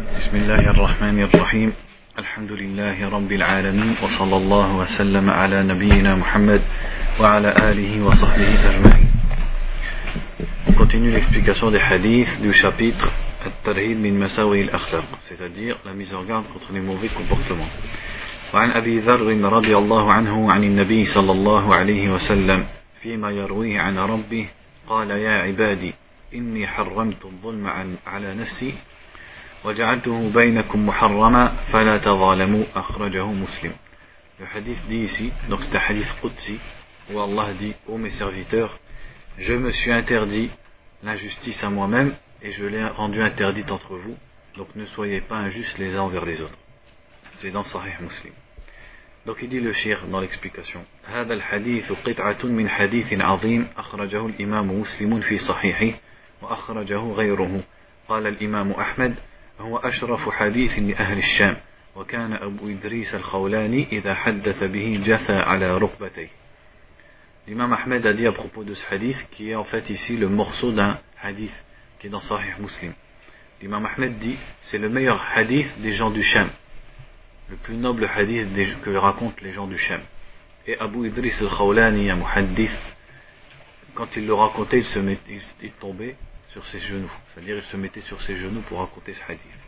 بسم الله الرحمن الرحيم الحمد لله رب العالمين وصلى الله وسلم على نبينا محمد وعلى آله وصحبه أجمعين On continue l'explication des hadiths du chapitre At-Tarhib min Masawi al-Akhlaq, c'est-à-dire la mise en garde contre les mauvais comportements. وعن أبي ذر رضي الله عنه عن النبي صلى الله عليه وسلم فيما يرويه عن ربه قال يا عبادي إني حرمت الظلم على نفسي وجعلته بينكم محرما فلا تظالموا أخرجه مسلم Le hadith dit ici, donc c'est un hadith Qudsi, où Allah dit, ô mes serviteurs, je me suis interdit l'injustice à moi-même et je l'ai rendu interdite entre vous, donc ne soyez pas injustes les uns envers les autres. C'est dans Sahih Muslim. Donc il dit le shir dans l'explication. هذا الحديث قطعة من حديث عظيم أخرجه هو أشرف حديث لأهل الشام وكان أبو إدريس الخولاني إذا حدث به جثى على ركبتيه L'imam Ahmed a dit à propos de ce hadith, qui est en fait ici le morceau d'un hadith qui est dans Sahih Muslim. L'imam Ahmed dit, c'est le meilleur hadith des gens du Sham, le plus noble hadith que racontent les gens du Sham. Et Abu Idris al-Khawlani, un muhaddith, quand il le racontait, il, se mettait, il tombait sur ses genoux. C'est-à-dire, il se mettait sur ses genoux pour raconter ce hadith.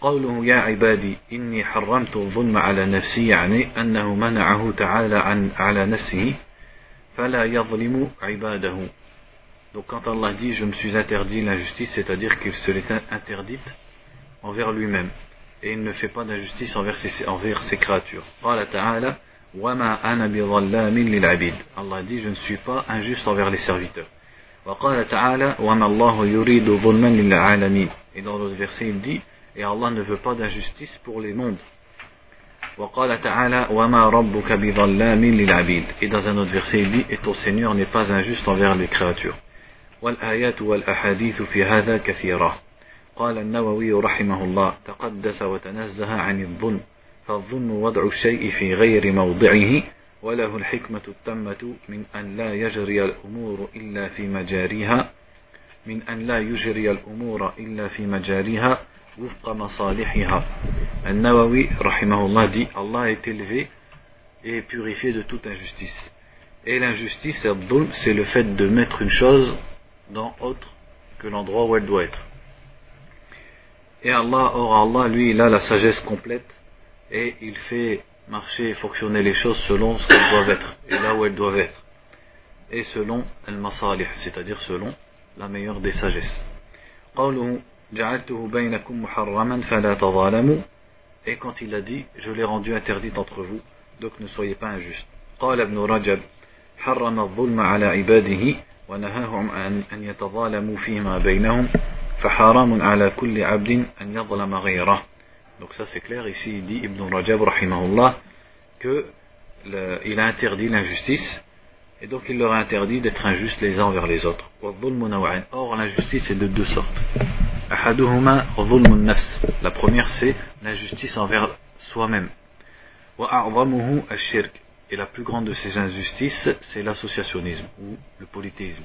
قوله يا عبادي إني حرمت الظلم على نفسي يعني أنه منعه تعالى عن على نفسه فلا يظلم عباده Donc quand Allah dit je me suis interdit l'injustice, c'est-à-dire qu'il se l'est interdite envers lui-même et il ne fait pas d'injustice envers ses, envers ses créatures. قال تعالى وما أنا بظلام للعبيد Allah dit je ne suis pas injuste envers les serviteurs. وقال تعالى وما الله يريد ظلما للعالمين Et dans l'autre verset il dit et Allah ne veut pas d'injustice pour les mondes. وقال تعالى وما ربك بظلام للعبيد Et dans un autre verset il dit et ton Seigneur n'est pas injuste envers les créatures. والآيات والأحاديث في هذا كثيرة قال النووي رحمه الله تقدس وتنزه عن الظلم فالظلم وضع الشيء في غير موضعه وله الحكمة التامة من أن لا يجري الأمور إلا في مجاريها من أن لا يجري الأمور إلا في مجاريها وفق مصالحها النووي رحمه الله dit Allah est élevé et purifié de toute injustice et l'injustice c'est le fait de mettre une chose dans autre que l'endroit où elle doit être et Allah, or Allah, lui, il a la sagesse complète et il fait marcher et fonctionner les choses selon ce qu'elles doivent être et là où elles doivent être et selon al-masalih, c'est-à-dire selon la meilleure des sagesses. Et quand il a dit, je l'ai rendu interdite entre vous, donc ne soyez pas injustes. قال ابن رجب حرم الظلم على عباده ونهاهم أن أن يتظالموا فيما بينهم فحرام على كل عبد أن يظلم غيره donc ça c'est clair, ici il dit Ibn Rajab rahimahullah que il a interdit l'injustice et donc il leur a interdit d'être injustes les uns envers les autres. Or l'injustice est de deux sortes. La première c'est l'injustice envers soi-même. Et la plus grande de ces injustices c'est l'associationnisme ou le polythéisme.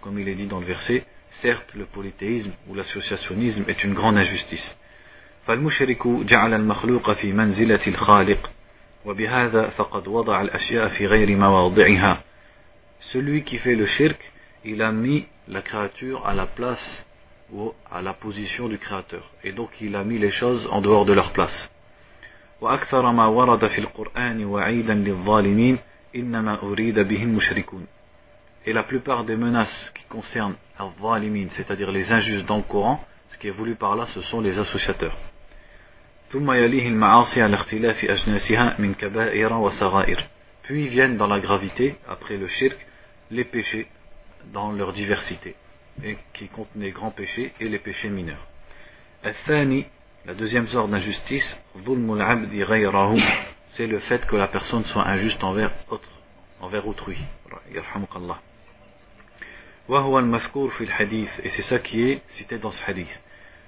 Comme il est dit dans le verset, certes le polythéisme ou l'associationnisme est une grande injustice. فالمشرك جعل المخلوق في منزلة الخالق وبهذا فقد وضع الأشياء في غير مواضعها Celui qui fait le shirk, il a mis la créature à la place ou à la position du créateur. Et donc il a mis les choses en dehors de leur place. وأكثر ما ورد في القرآن وعيدا للظالمين إنما أريد به المشركون Et la plupart des menaces qui concernent al-zalimin, c'est-à-dire les injustes dans le Coran, ce qui est voulu par là, ce sont les associateurs. Puis viennent dans la gravité, après le shirk, les péchés dans leur diversité, et qui les grands péchés et les péchés mineurs. La deuxième sorte d'injustice, c'est le fait que la personne soit injuste envers autre, envers autrui. وهو المذكور في الحديث et c'est ça qui est cité dans ce hadith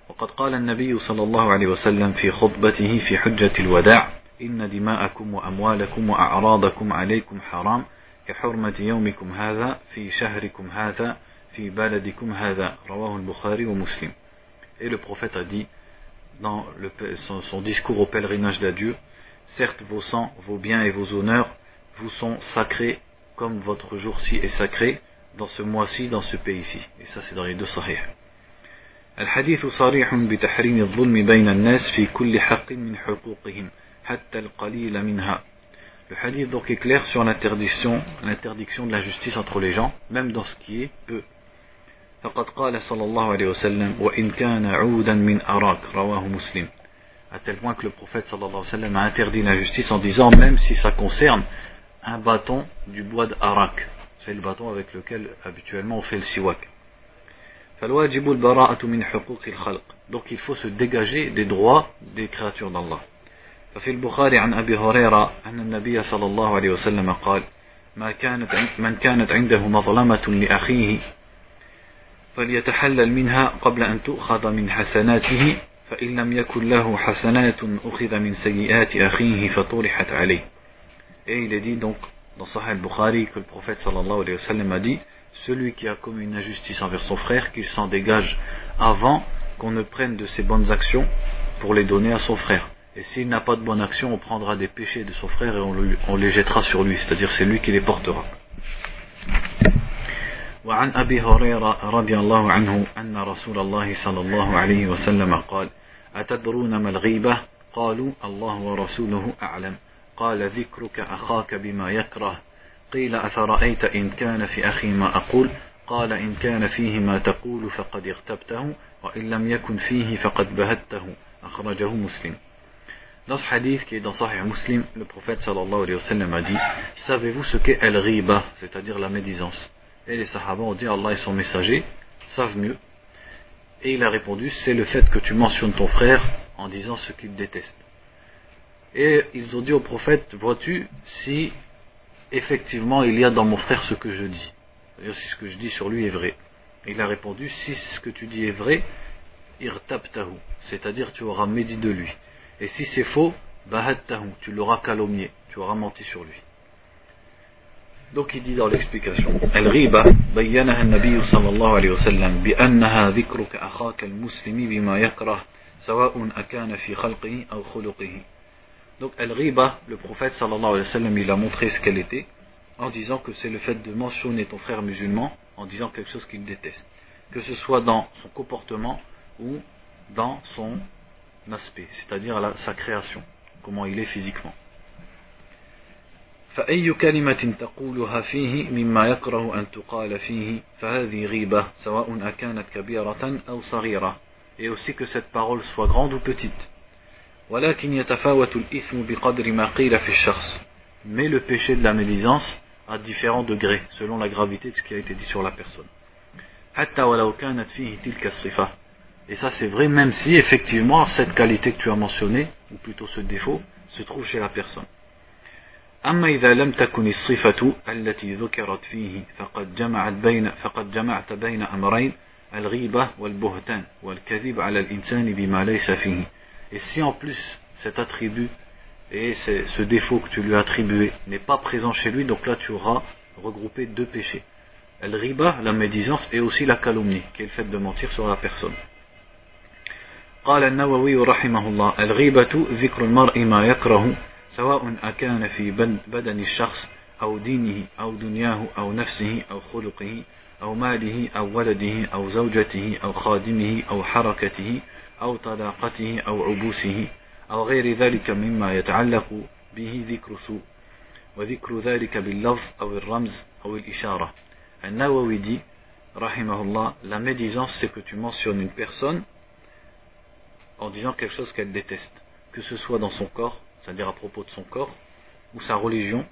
وقد قال النبي صلى الله عليه وسلم في خطبته في حجة الوداع إن دماءكم وأموالكم وأعراضكم عليكم حرام كحرمة يومكم هذا في شهركم هذا في بلدكم هذا رواه البخاري ومسلم Et le prophète a dit dans le, son, son discours au pèlerinage d'adieu, certes vos sangs, vos biens et vos honneurs vous sont sacrés comme votre jour-ci est sacré dans ce mois-ci, dans ce pays-ci. Et ça c'est dans les deux sahih. الحديث صريح بتحريم الظلم بين الناس في كل حق من حقوقهم حتى القليل منها Le hadith donc est clair sur l'interdiction, l'interdiction de la justice entre les gens, même dans ce qui est peu. فقد قال صلى الله عليه وسلم وإن كان عودا من أراك رواه مسلم à tel point que le prophète sallallahu alayhi wa sallam a interdit la justice en disant même si ça concerne un bâton du bois d'Arak c'est le bâton avec lequel habituellement on fait le siwak. donc il faut se dégager des droits des créatures d'Allah. ففي البخاري عن أبي هريرة أن النبي صلى الله عليه وسلم قال ما كانت من كانت عنده مظلمة لأخيه فليتحلل منها قبل أن تؤخذ من حسناته فإن لم يكن له حسنات أخذ من سيئات أخيه فطرحت عليه. Et il est dit donc dans Sahih al-Bukhari que le prophète sallallahu alayhi wa sallam a dit celui qui a commis une injustice envers son frère, qu'il s'en dégage avant qu'on ne prenne de ses bonnes actions pour les donner à son frère. Et s'il n'a pas de bonnes actions, on prendra des péchés de son frère et on, le, on les jettera sur lui, c'est-à-dire c'est lui qui les portera. وعن أبي هريرة رضي الله عنه أن رسول الله صلى الله عليه وسلم قال أتدرون ما الغيبة قالوا الله ورسوله أعلم قال ذكرك أخاك بما يكره قيل أفرأيت إن كان في أخي ما أقول قال إن كان فيه ما تقول فقد اغتبته وإن لم يكن فيه فقد بهته أخرجه مسلم Dans ce hadith qui est dans Sahih Muslim, le prophète sallallahu alayhi wa sallam a dit Savez-vous ce qu'est al-ghiba, c'est-à-dire la médisance Et les sahaba ont dit Allah et son messager savent mieux. Et il a répondu C'est le fait que tu mentionnes ton frère en disant ce qu'il déteste. Et ils ont dit au prophète Vois-tu si effectivement il y a dans mon frère ce que je dis C'est-à-dire si ce que je dis sur lui est vrai. Et il a répondu Si ce que tu dis est vrai, irtabtahu, c'est-à-dire tu auras médit de lui. Et si c'est faux, bahattahu, tu l'auras calomnié, tu auras menti sur lui. Donc il dit dans l'explication, الغيبة بينها النبي صلى الله عليه وسلم بأنها ذكرك أخاك المسلم بما يكره سواء أكان في خلقه أو خلقه. Donc al-ghiba, le prophète sallallahu alayhi wa sallam, il a montré ce qu'elle était en disant que c'est le fait de mentionner ton frère musulman en disant quelque chose qu'il déteste. Que ce soit dans son comportement ou dans son aspect, c'est-à-dire sa création, comment il est physiquement. فأي كلمة تقولها فيه مما يكره أن تقال فيه فهذه غيبة سواء أكانت كبيرة أو صغيرة et aussi que cette parole soit grande ou petite Mais le péché de la médisance à différents degrés selon la gravité de ce qui a été dit sur la personne Et ça c'est vrai même si effectivement cette qualité que tu as mentionnée, ou plutôt ce défaut, se trouve chez la personne. أما إذا لم تكن الصفة التي ذكرت فيه فقد جمعت بين فقد جمعت بين أمرين الغيبة والبهتان والكذب على الإنسان بما ليس فيه. Et si en plus cet attribut et ce défaut que tu lui as attribué n'est pas présent chez lui, donc là tu auras regroupé deux péchés. Al-riba, la médisance, et aussi la calomnie, qui est le fait de mentir sur la personne. قال النووي رحمه الله الغيبة ذكر المرء ما يكره سواء أكان في بدن الشخص أو دينه أو دنياه أو نفسه أو خلقه أو ماله أو ولده أو زوجته أو خادمه أو حركته أو طلاقته أو عبوسه أو غير ذلك مما يتعلق به ذكر سوء وذكر ذلك باللفظ أو الرمز أو الإشارة النووي dit رحمه الله la médisance c'est que tu mentionnes une personne en disant quelque chose qu'elle déteste, que ce soit dans son corps, c'est-à-dire à propos de son corps, ou sa religion,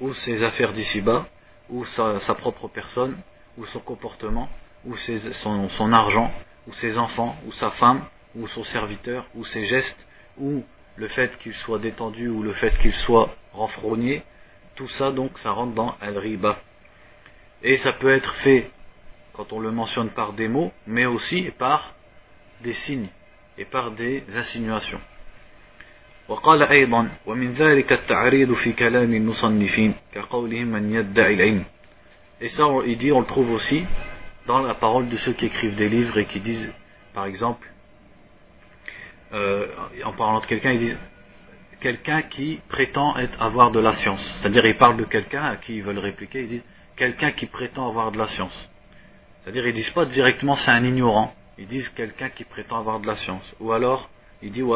ou ses affaires d'ici-bas, ou sa, sa, propre personne, ou son comportement, ou ses, son, son, argent, ou ses enfants, ou sa femme, ou son serviteur, ou ses gestes, ou le fait qu'il soit détendu, ou le fait qu'il soit renfrogné, tout ça donc ça rentre dans al-riba. Et ça peut être fait quand on le mentionne par des mots, mais aussi par des signes et par des insinuations. وقال أيضا ومن ذلك التعريض في كلام المصنفين كقولهم من يدعي العلم Et ça, il dit, on le trouve aussi dans la parole de ceux qui écrivent des livres et qui disent, par exemple, euh, en parlant de quelqu'un, ils disent quelqu'un qui prétend avoir de la science. C'est-à-dire, ils parlent de quelqu'un à qui ils veulent répliquer, ils disent quelqu'un qui prétend avoir de la science. C'est-à-dire, ils disent pas directement c'est un ignorant, ils disent quelqu'un qui prétend avoir de la science. Ou alors, ils disent ou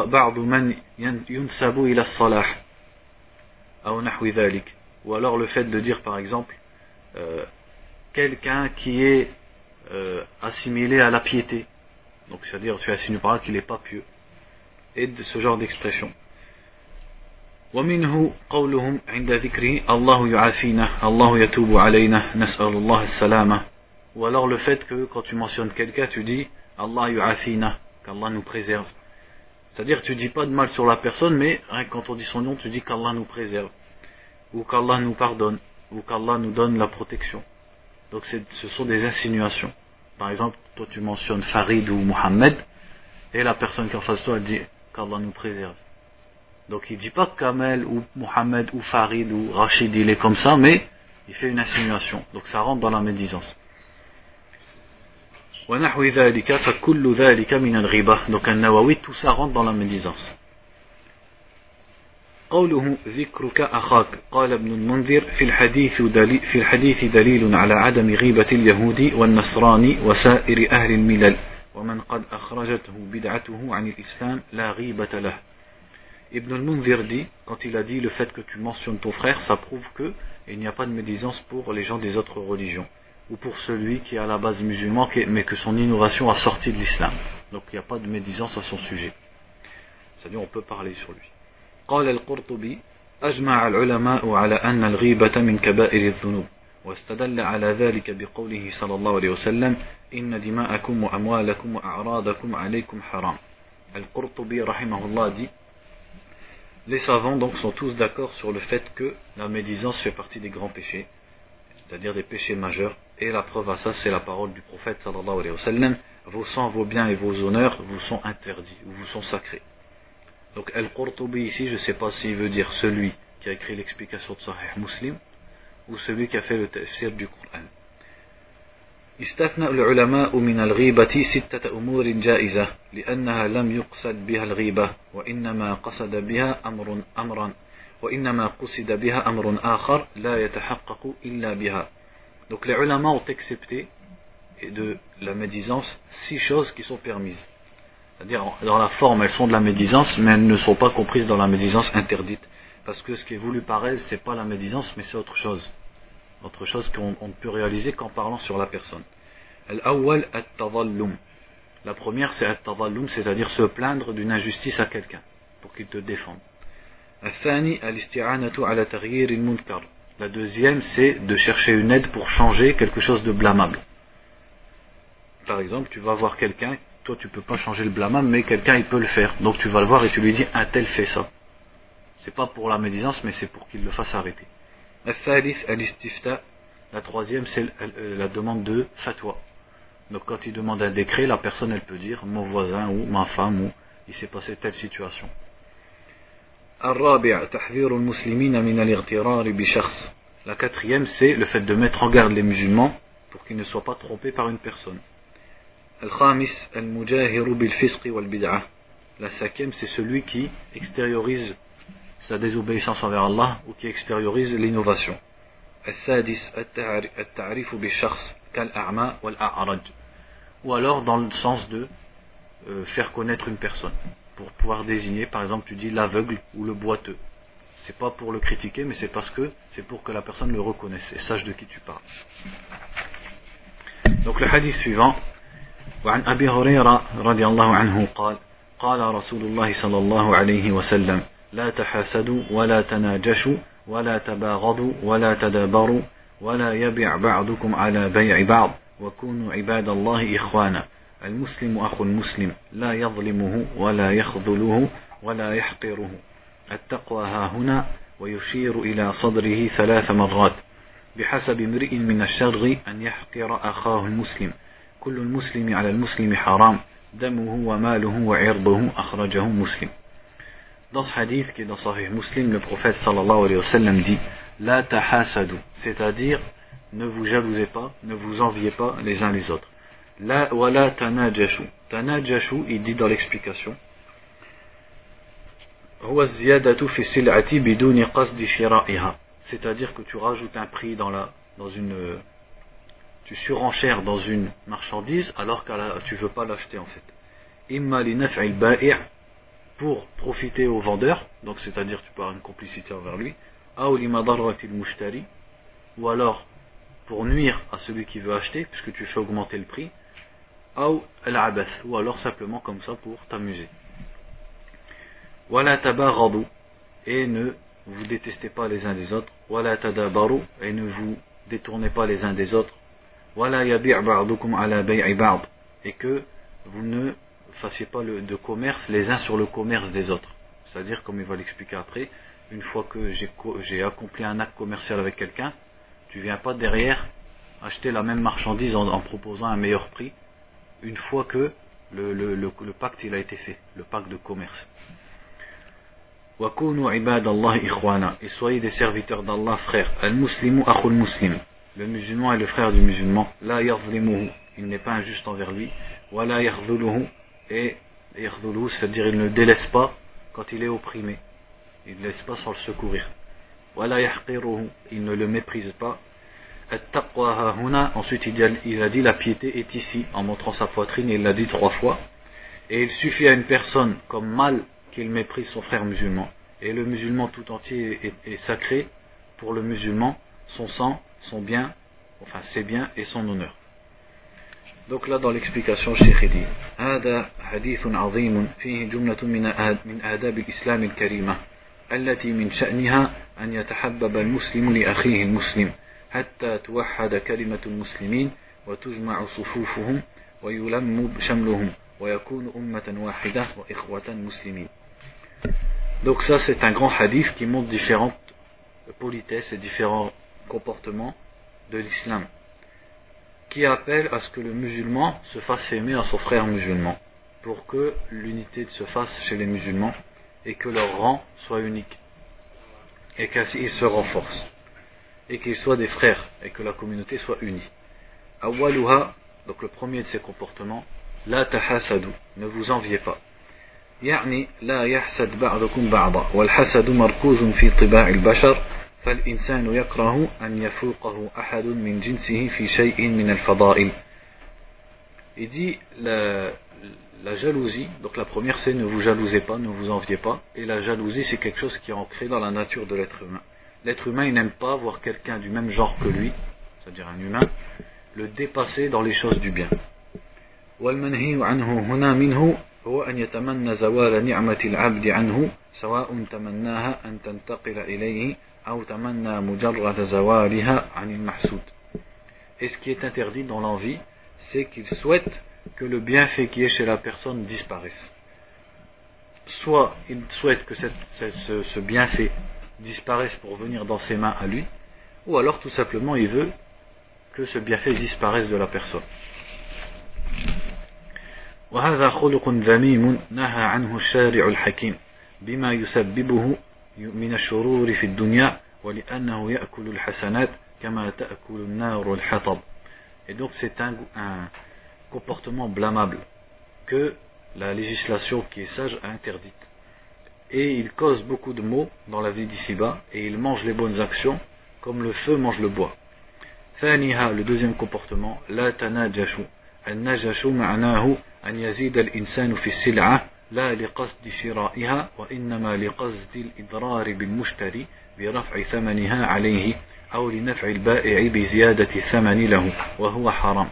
alors le fait de dire par exemple euh, quelqu'un qui est euh, assimilé à la piété. Donc c'est-à-dire tu assignes par là qu'il n'est pas pieux Et de ce genre d'expression. ومنه قولهم عند ذكره الله يعافينا الله يتوب علينا نسأل الله السلامة ou alors le fait que quand tu mentionnes quelqu'un tu dis Allah yu'afina qu'Allah nous préserve c'est-à-dire tu dis pas de mal sur la personne mais hein, quand on dit son nom tu dis qu'Allah nous préserve ou qu'Allah nous pardonne ou qu'Allah nous donne la protection donc ce sont des insinuations par exemple toi tu mentionnes Farid ou Mohammed et la personne qui en face de toi elle dit qu'Allah nous préserve donc il dit pas Kamel ou Mohamed ou Farid ou Rachid, il est comme ça, mais il fait une insinuation. Donc ça rentre dans la médisance. donc un tout ça rentre dans la médisance قوله ذكرك أخاك قال ابن المنذر في الحديث دليل في الحديث دليل على عدم غيبة اليهود والنصراني وسائر أهل الملل ومن قد أخرجته بدعته عن الإسلام لا غيبة له Ibn al-Munzir dit, quand il a dit le fait que tu mentionnes ton frère, ça prouve que il n'y a pas de médisance pour les gens des autres religions, ou pour celui qui est à la base musulman, mais que son innovation a sorti de l'islam. Donc il n'y a pas de médisance à son sujet. C'est-à-dire on peut parler sur lui. قال القرطبي أجمع العلماء على أن الغيبة من كبائر الذنوب واستدل على ذلك بقوله صلى الله عليه وسلم إن دماءكم وأموالكم وأعراضكم عليكم حرام القرطبي رحمه الله dit Les savants donc sont tous d'accord sur le fait que la médisance fait partie des grands péchés, c'est-à-dire des péchés majeurs, et la preuve à ça c'est la parole du prophète sallallahu alayhi wa sallam, vos sangs, vos biens et vos honneurs vous sont interdits, ou vous sont sacrés. Donc Al-Qurtubi ici, je ne sais pas s'il veut dire celui qui a écrit l'explication de Sahih Muslim, ou celui qui a fait le tafsir du Coran. استثنى العلماء من الغيبة ستة أمور جائزة لأنها لم يقصد بها الغيبة وإنما قصد بها أمر أمرا وإنما قصد بها أمر آخر لا يتحقق إلا بها Donc les ulama ont accepté de la médisance six choses qui sont permises. C'est-à-dire dans la forme elles sont de la médisance mais elles ne sont pas comprises dans la médisance interdite. Parce que ce qui est voulu par elles c'est pas la médisance mais c'est autre chose. autre chose qu'on ne peut réaliser qu'en parlant sur la personne. La première, c'est at-tadallum, c'est-à-dire se plaindre d'une injustice à quelqu'un, pour qu'il te défende. La deuxième, c'est de chercher une aide pour changer quelque chose de blâmable. Par exemple, tu vas voir quelqu'un, toi tu peux pas changer le blâmable, mais quelqu'un il peut le faire. Donc tu vas le voir et tu lui dis un tel fait ça. C'est pas pour la médisance, mais c'est pour qu'il le fasse arrêter. La troisième, c'est la demande de fatwa. Donc quand il demande un décret, la personne elle peut dire mon voisin ou ma femme ou il s'est passé telle situation. La quatrième, c'est le fait de mettre en garde les musulmans pour qu'ils ne soient pas trompés par une personne. La cinquième, c'est celui qui extériorise sa désobéissance envers Allah ou qui extériorise l'innovation. ou alors dans le sens de euh, faire connaître une personne pour pouvoir désigner par exemple tu dis l'aveugle ou le boiteux c'est pas pour le critiquer mais c'est parce que c'est pour que la personne le reconnaisse et sache de qui tu parles donc le hadith suivant وعن أبي هريرة رضي الله عنه قال قال رسول الله صلى الله عليه وسلم لا تحاسدوا ولا تناجشوا ولا تباغضوا ولا تدابروا ولا يبع بعضكم على بيع بعض وكونوا عباد الله إخوانا. المسلم أخو المسلم لا يظلمه ولا يخذله ولا يحقره. التقوى ها هنا ويشير إلى صدره ثلاث مرات. بحسب امرئ من الشر أن يحقر أخاه المسلم. كل المسلم على المسلم حرام. دمه وماله وعرضه أخرجه مسلم. Dans ce hadith qui est dans Sahih Muslim, le prophète sallallahu alayhi wa sallam dit La tahasadu, c'est-à-dire ne vous jalousez pas, ne vous enviez pas les uns les autres. La wala tanajashu. Tanajashu, il dit dans l'explication. C'est-à-dire que tu rajoutes un prix dans la, dans une, tu surenchères dans une marchandise alors que tu veux pas l'acheter en fait. Pour profiter au vendeur, donc c'est-à-dire tu peux avoir une complicité envers lui, ou alors pour nuire à celui qui veut acheter, puisque tu fais augmenter le prix, ou alors simplement comme ça pour t'amuser. et ne vous détestez pas les uns des autres, et ne vous détournez pas les uns des autres, et que vous ne fassiez pas le, de commerce les uns sur le commerce des autres. C'est-à-dire, comme il va l'expliquer après, une fois que j'ai accompli un acte commercial avec quelqu'un, tu viens pas derrière acheter la même marchandise en, proposant un meilleur prix, une fois que le, le, le, pacte il a été fait, le pacte de commerce. Et soyez des serviteurs d'Allah, frère. Al-Muslimu muslim. Le musulman est le frère du musulman. La Il n'est pas injuste envers lui. Wa la et c'est-à-dire il ne délaisse pas quand il est opprimé. Il ne laisse pas sans le secourir. Il ne le méprise pas. Ensuite il a dit la piété est ici en montrant sa poitrine, il l'a dit trois fois. Et il suffit à une personne comme mal qu'il méprise son frère musulman. Et le musulman tout entier est, est sacré pour le musulman, son sang, son bien, enfin ses biens et son honneur. Donc là dans l'explication Cheikh dit هذا حديث عظيم فيه جملة من من آداب الإسلام الكريمة التي من شأنها أن يتحبب المسلم لأخيه المسلم حتى توحد كلمة المسلمين وتجمع صفوفهم ويلم شملهم ويكون أمة واحدة وإخوة مسلمين Donc ça c'est un grand hadith qui montre différentes politesses et différents comportements de l'islam. qui appelle à ce que le musulman se fasse aimer à son frère musulman, pour que l'unité se fasse chez les musulmans et que leur rang soit unique, et qu'ils se renforcent, et qu'ils soient des frères, et que la communauté soit unie. Awaluha, donc le premier de ces comportements, la tahasadu, ne vous enviez pas. يعني لا يحسد بعضكم بعضا والحسد مركوز في طباع البشر فالإنسان يكره أن يفوقه أحد من جنسه في شيء من الفضائل Il dit la, la jalousie, donc la première c'est ne vous jalousez pas, ne vous enviez pas, et la jalousie c'est quelque chose qui est ancré dans la nature de l'être humain. L'être humain il n'aime pas voir quelqu'un du même genre que lui, c'est-à-dire un humain, le dépasser dans les choses du bien. والمنهي عنه هنا منه هو أن يتمنى زوال نعمة العبد عنه سواء تمناها أن تنتقل إليه et ce qui est interdit dans l'envie, c'est qu'il souhaite que le bienfait qui est chez la personne disparaisse. Soit il souhaite que ce, bienfait disparaisse pour venir dans ses mains à lui, ou alors tout simplement il veut que ce bienfait disparaisse de la personne. من الشرور في الدنيا ولأنه يأكل الحسنات كما تأكل النار الحطب Et donc c'est un, un comportement blâmable que la législation qui est sage a interdite. Et il cause beaucoup de maux dans la vie d'ici-bas et il mange les bonnes actions comme le feu mange le bois. ثانيها le deuxième comportement لا تناجشوا النجش معناه أن يزيد الإنسان في السلعة لا لقصد شرائها وإنما لقصد الإضرار بالمشتري برفع ثمنها عليه أو لنفع البائع بزيادة الثمن له وهو حرام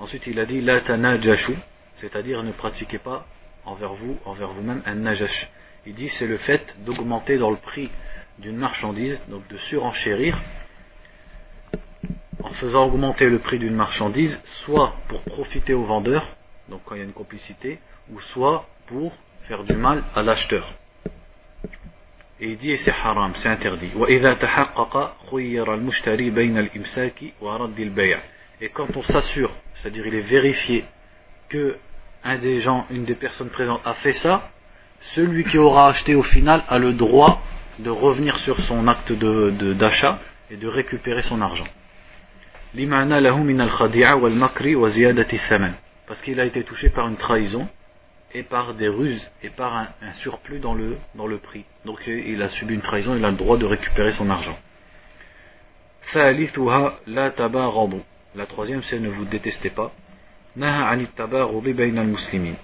Ensuite il a dit la tanajashu, c'est-à-dire ne pratiquez pas envers vous, envers vous-même un najash. Il dit c'est le fait d'augmenter dans le prix d'une marchandise, donc de surenchérir, en faisant augmenter le prix d'une marchandise, soit pour profiter au vendeur, donc quand il y a une complicité, ou soit pour faire du mal à l'acheteur. Et il dit, c'est haram, c'est interdit. Et quand on s'assure, c'est-à-dire il est vérifié que un des gens, une des personnes présentes a fait ça, celui qui aura acheté au final a le droit de revenir sur son acte d'achat et de récupérer son argent. parce qu'il a été touché par une trahison et par des ruses et par un, un surplus dans le, dans le prix. Donc il a subi une trahison, il a le droit de récupérer son argent. La troisième c'est ne vous détestez pas. نهى عن التباغض بين المسلمين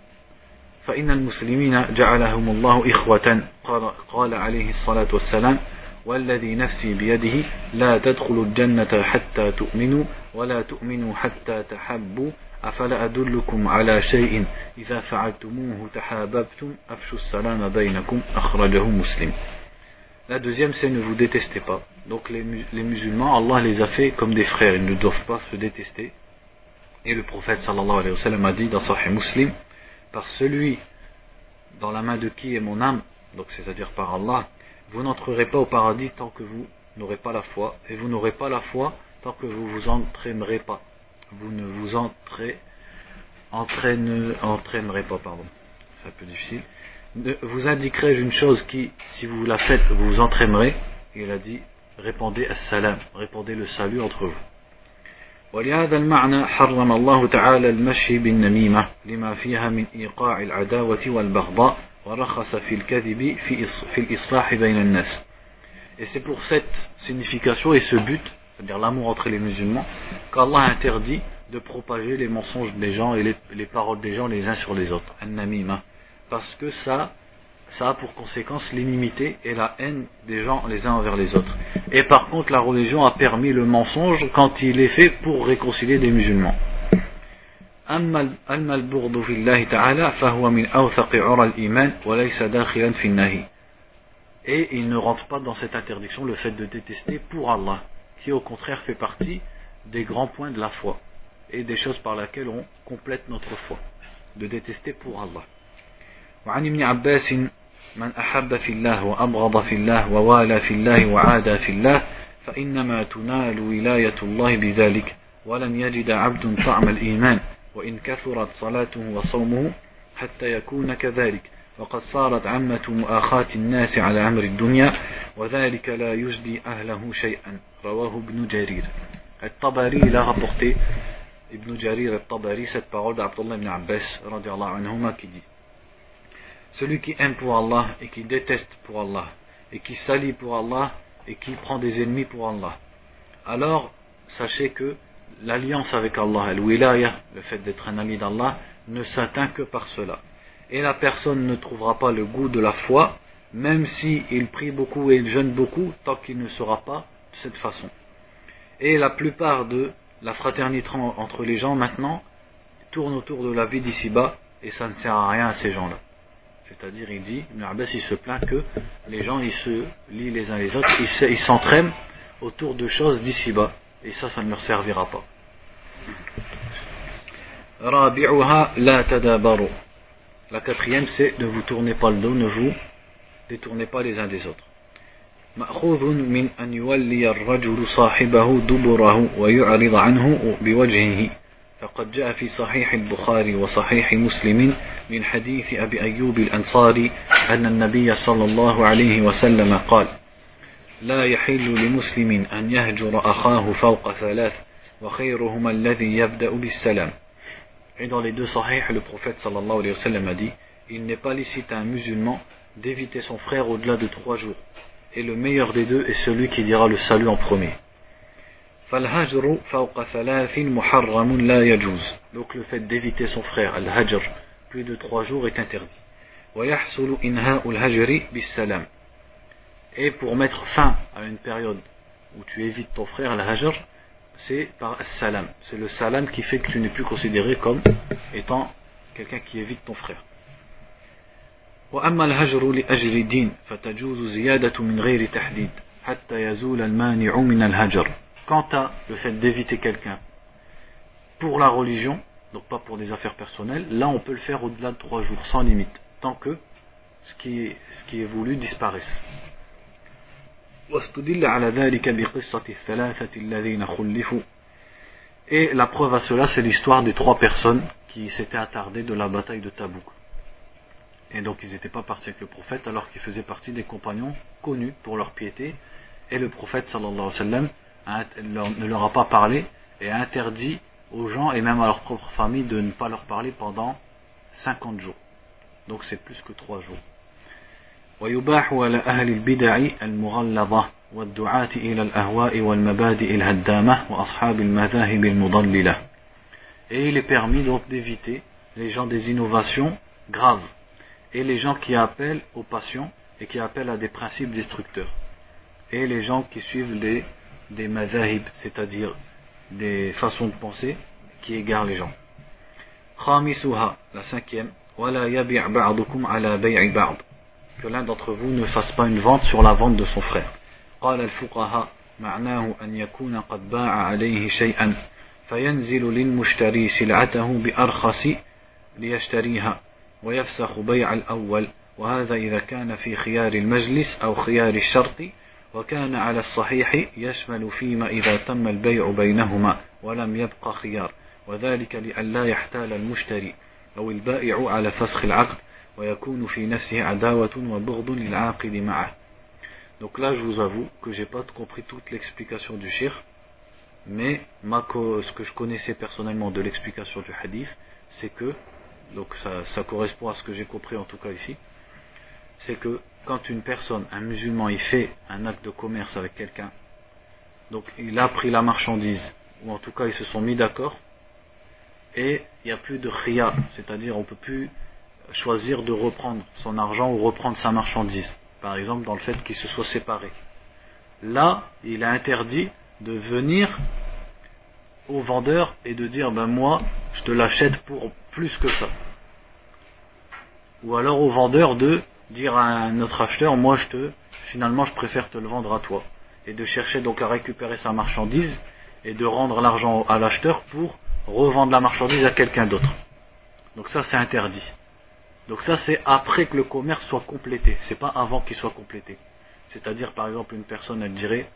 فإن المسلمين جعلهم الله إخوة قال, قال عليه الصلاة والسلام والذي نفسي بيده لا تدخلوا الجنة حتى تؤمنوا ولا تؤمنوا حتى تحبوا أفلا أدلكم على شيء إذا فعلتموه تحاببتم أفشوا السلام بينكم أخرجه مسلم La deuxième, c'est ne vous détestez pas. Donc les, les musulmans, Allah les a fait comme des frères. Ils ne doivent pas se détester. Et le prophète sallallahu alayhi wa sallam a dit dans Sahih Muslim, par celui dans la main de qui est mon âme, donc c'est-à-dire par Allah, vous n'entrerez pas au paradis tant que vous n'aurez pas la foi, et vous n'aurez pas la foi tant que vous vous entraînerez pas. Vous ne vous entrez, entraîne, entraînerez pas, pardon. C'est un peu difficile. Vous indiquerai une chose qui, si vous la faites, vous vous entraînerez. Il a dit, répondez as-salam, répondez le salut entre vous. ولهذا المعنى حرم الله تعالى المشي بالنميمة لما فيها من إيقاع العداوة والبغضاء ورخص في الكذب في, في الإصلاح بين الناس Et c'est pour cette signification et ce but, c'est-à-dire l'amour entre les musulmans, qu'Allah interdit de propager les mensonges des gens et les, les paroles des gens les uns sur les autres. An-namima. Parce que ça ça a pour conséquence l'inimité et la haine des gens les uns envers les autres. Et par contre, la religion a permis le mensonge quand il est fait pour réconcilier des musulmans. Et il ne rentre pas dans cette interdiction le fait de détester pour Allah, qui au contraire fait partie des grands points de la foi et des choses par lesquelles on complète notre foi, de détester pour Allah. وعن ابن عباس من أحب في الله وأبغض في الله ووالى في الله وعادى في الله فإنما تنال ولاية الله بذلك ولن يجد عبد طعم الإيمان وإن كثرت صلاته وصومه حتى يكون كذلك وقد صارت عمة مؤاخاة الناس على أمر الدنيا وذلك لا يجدي أهله شيئا رواه ابن جرير الطبري لا rapporté ابن جرير الطبري cette parole d'Abdullah ibn Abbas رضي الله عنهما qui dit Celui qui aime pour Allah et qui déteste pour Allah, et qui s'allie pour Allah et qui prend des ennemis pour Allah. Alors, sachez que l'alliance avec Allah, le fait d'être un ami d'Allah, ne s'atteint que par cela. Et la personne ne trouvera pas le goût de la foi, même s'il prie beaucoup et il jeûne beaucoup, tant qu'il ne sera pas de cette façon. Et la plupart de la fraternité entre les gens maintenant tourne autour de la vie d'ici-bas, et ça ne sert à rien à ces gens-là. C'est-à-dire, il dit, Ibn Abbas, il se plaint que les gens, ils se lient les uns les autres, ils s'entraînent autour de choses d'ici-bas. Et ça, ça ne leur servira pas. La quatrième, c'est ne vous tournez pas le dos, ne vous détournez pas les uns des autres. مأخوذ من أن يولي الرجل صاحبه دبره ويعرض عنه بوجهه فقد جاء في صحيح البخاري وصحيح مسلم من حديث أبي أيوب الأنصاري أن النبي صلى الله عليه وسلم قال لا يحل لمسلم أن يهجر أخاه فوق ثلاث وخيرهما الذي يبدأ بالسلام Et dans les deux sahih, le prophète sallallahu alayhi wa sallam a dit Il n'est pas licite à un musulman d'éviter son frère au-delà de trois jours. Et le meilleur des deux est celui qui dira le salut en premier. donc le fait d'éviter son frère al-hajr plus de trois jours est interdit et pour mettre fin à une période où tu évites ton frère al-hajr c'est par salam c'est le salam qui fait que tu n'es plus considéré comme étant quelqu'un qui évite ton frère وأما الهجر لأجل دين فتجوز زيادة من غير تحديد حتى يزول المانع من الهجر Quant à le fait d'éviter quelqu'un pour la religion, donc pas pour des affaires personnelles, là on peut le faire au-delà de trois jours, sans limite, tant que ce qui est, ce qui est voulu disparaisse. Et la preuve à cela, c'est l'histoire des trois personnes qui s'étaient attardées de la bataille de Tabouk. Et donc ils n'étaient pas partis avec le prophète alors qu'ils faisaient partie des compagnons connus pour leur piété. Et le prophète sallallahu alayhi wa sallam ne leur a pas parlé et a interdit aux gens et même à leur propre famille de ne pas leur parler pendant 50 jours. Donc c'est plus que 3 jours. ويباح على أهل البدع المغلظة والدعاة إلى الأهواء والمبادئ الهدامة وأصحاب المذاهب المضللة. Et il est permis donc d'éviter les gens des innovations graves et les gens qui appellent aux passions et qui appellent à des principes destructeurs et les gens qui suivent des, des madhahib, c'est-à-dire des façons de penser qui égarent les gens. Khamisuha, la cinquième, wala yabi' ba'dukum ala bay'i ba'd. Que l'un d'entre vous ne fasse pas une vente sur la vente de son frère. قال الفقهاء معناه أن يكون قد باع عليه شيئا فينزل للمشتري سلعته بأرخص ليشتريها ويفسخ بيع الأول وهذا إذا كان في خيار المجلس أو خيار الشرط وكان على الصحيح يشمل فيما إذا تم البيع بينهما ولم يبق خيار وذلك لئلا يحتال المشتري أو البائع على فسخ العقد ويكون في نفسه عداوة وبغض للعاقد معه Donc là, je vous avoue que j'ai pas compris toute l'explication du shir, mais ma, ce que je connaissais personnellement de l'explication du hadith, c'est que, donc ça, ça correspond à ce que j'ai compris en tout cas ici, c'est que quand une personne, un musulman, il fait un acte de commerce avec quelqu'un, donc il a pris la marchandise, ou en tout cas ils se sont mis d'accord, et il n'y a plus de khiyar, c'est-à-dire on ne peut plus choisir de reprendre son argent ou reprendre sa marchandise, par exemple dans le fait qu'ils se soient séparés. Là, il a interdit de venir au vendeur et de dire ben moi je te l'achète pour plus que ça. Ou alors au vendeur de dire à notre acheteur, moi je te, finalement je préfère te le vendre à toi. Et de chercher donc à récupérer sa marchandise et de rendre l'argent à l'acheteur pour revendre la marchandise à quelqu'un d'autre. Donc ça c'est interdit. Donc ça c'est après que le commerce soit complété, c'est pas avant qu'il soit complété. C'est-à-dire par exemple une personne elle dirait